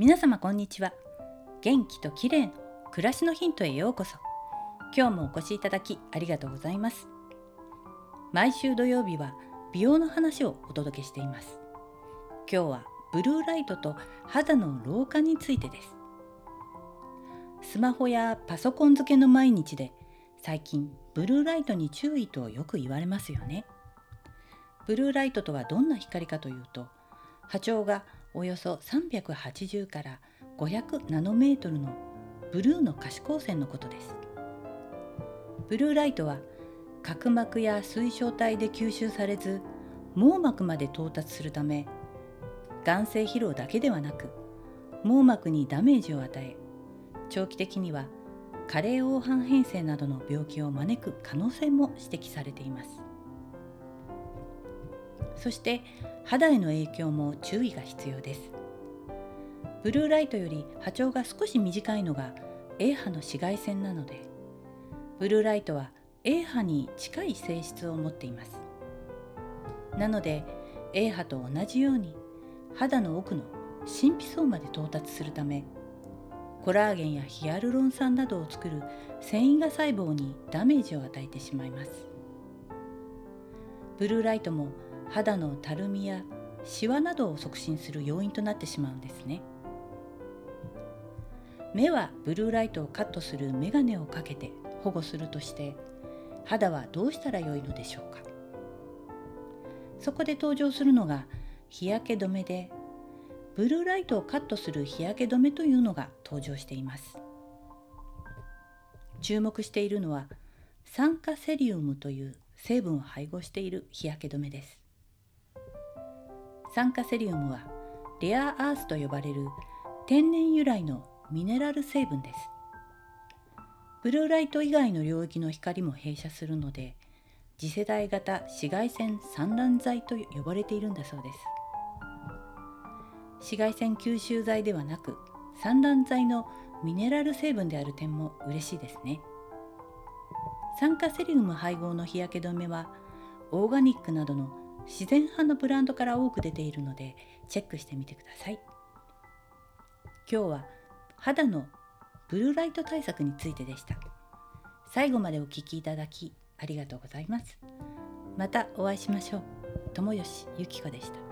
皆様こんにちは。元気と綺麗の暮らしのヒントへようこそ。今日もお越しいただきありがとうございます。毎週土曜日は美容の話をお届けしています。今日はブルーライトと肌の老化についてです。スマホやパソコン付けの毎日で最近ブルーライトに注意とよく言われますよね。ブルーライトとはどんな光かというと波長がおよそ380から500ナノメートルのブルーの可視光線のことです。ブルーライトは角膜や水晶体で吸収されず網膜まで到達するため眼性疲労だけではなく網膜にダメージを与え長期的には加齢黄斑変性などの病気を招く可能性も指摘されています。そして肌への影響も注意が必要です。ブルーライトより波長が少し短いのが A 波の紫外線なのでブルーライトは A 波に近い性質を持っています。なので A 波と同じように肌の奥の神秘層まで到達するためコラーゲンやヒアルロン酸などを作る繊維が細胞にダメージを与えてしまいます。ブルーライトも肌のたるみやシワなどを促進する要因となってしまうんですね。目はブルーライトをカットするメガネをかけて保護するとして肌はどうしたらよいのでしょうか。そこで登場するのが日焼け止めでブルーライトをカットする日焼け止めというのが登場しています。注目しているのは酸化セリウムという成分を配合している日焼け止めです。酸化セリウムはレアアースと呼ばれる天然由来のミネラル成分です。ブルーライト以外の領域の光も閉鎖するので次世代型紫外線散乱剤と呼ばれているんだそうです。紫外線吸収剤ではなく散乱剤のミネラル成分である点も嬉しいですね。酸化セリウム配合の日焼け止めはオーガニックなどの自然派のブランドから多く出ているのでチェックしてみてください。今日は肌のブルーライト対策についてでした。最後までお聴きいただきありがとうございます。またお会いしましょう。友吉ゆき子でした。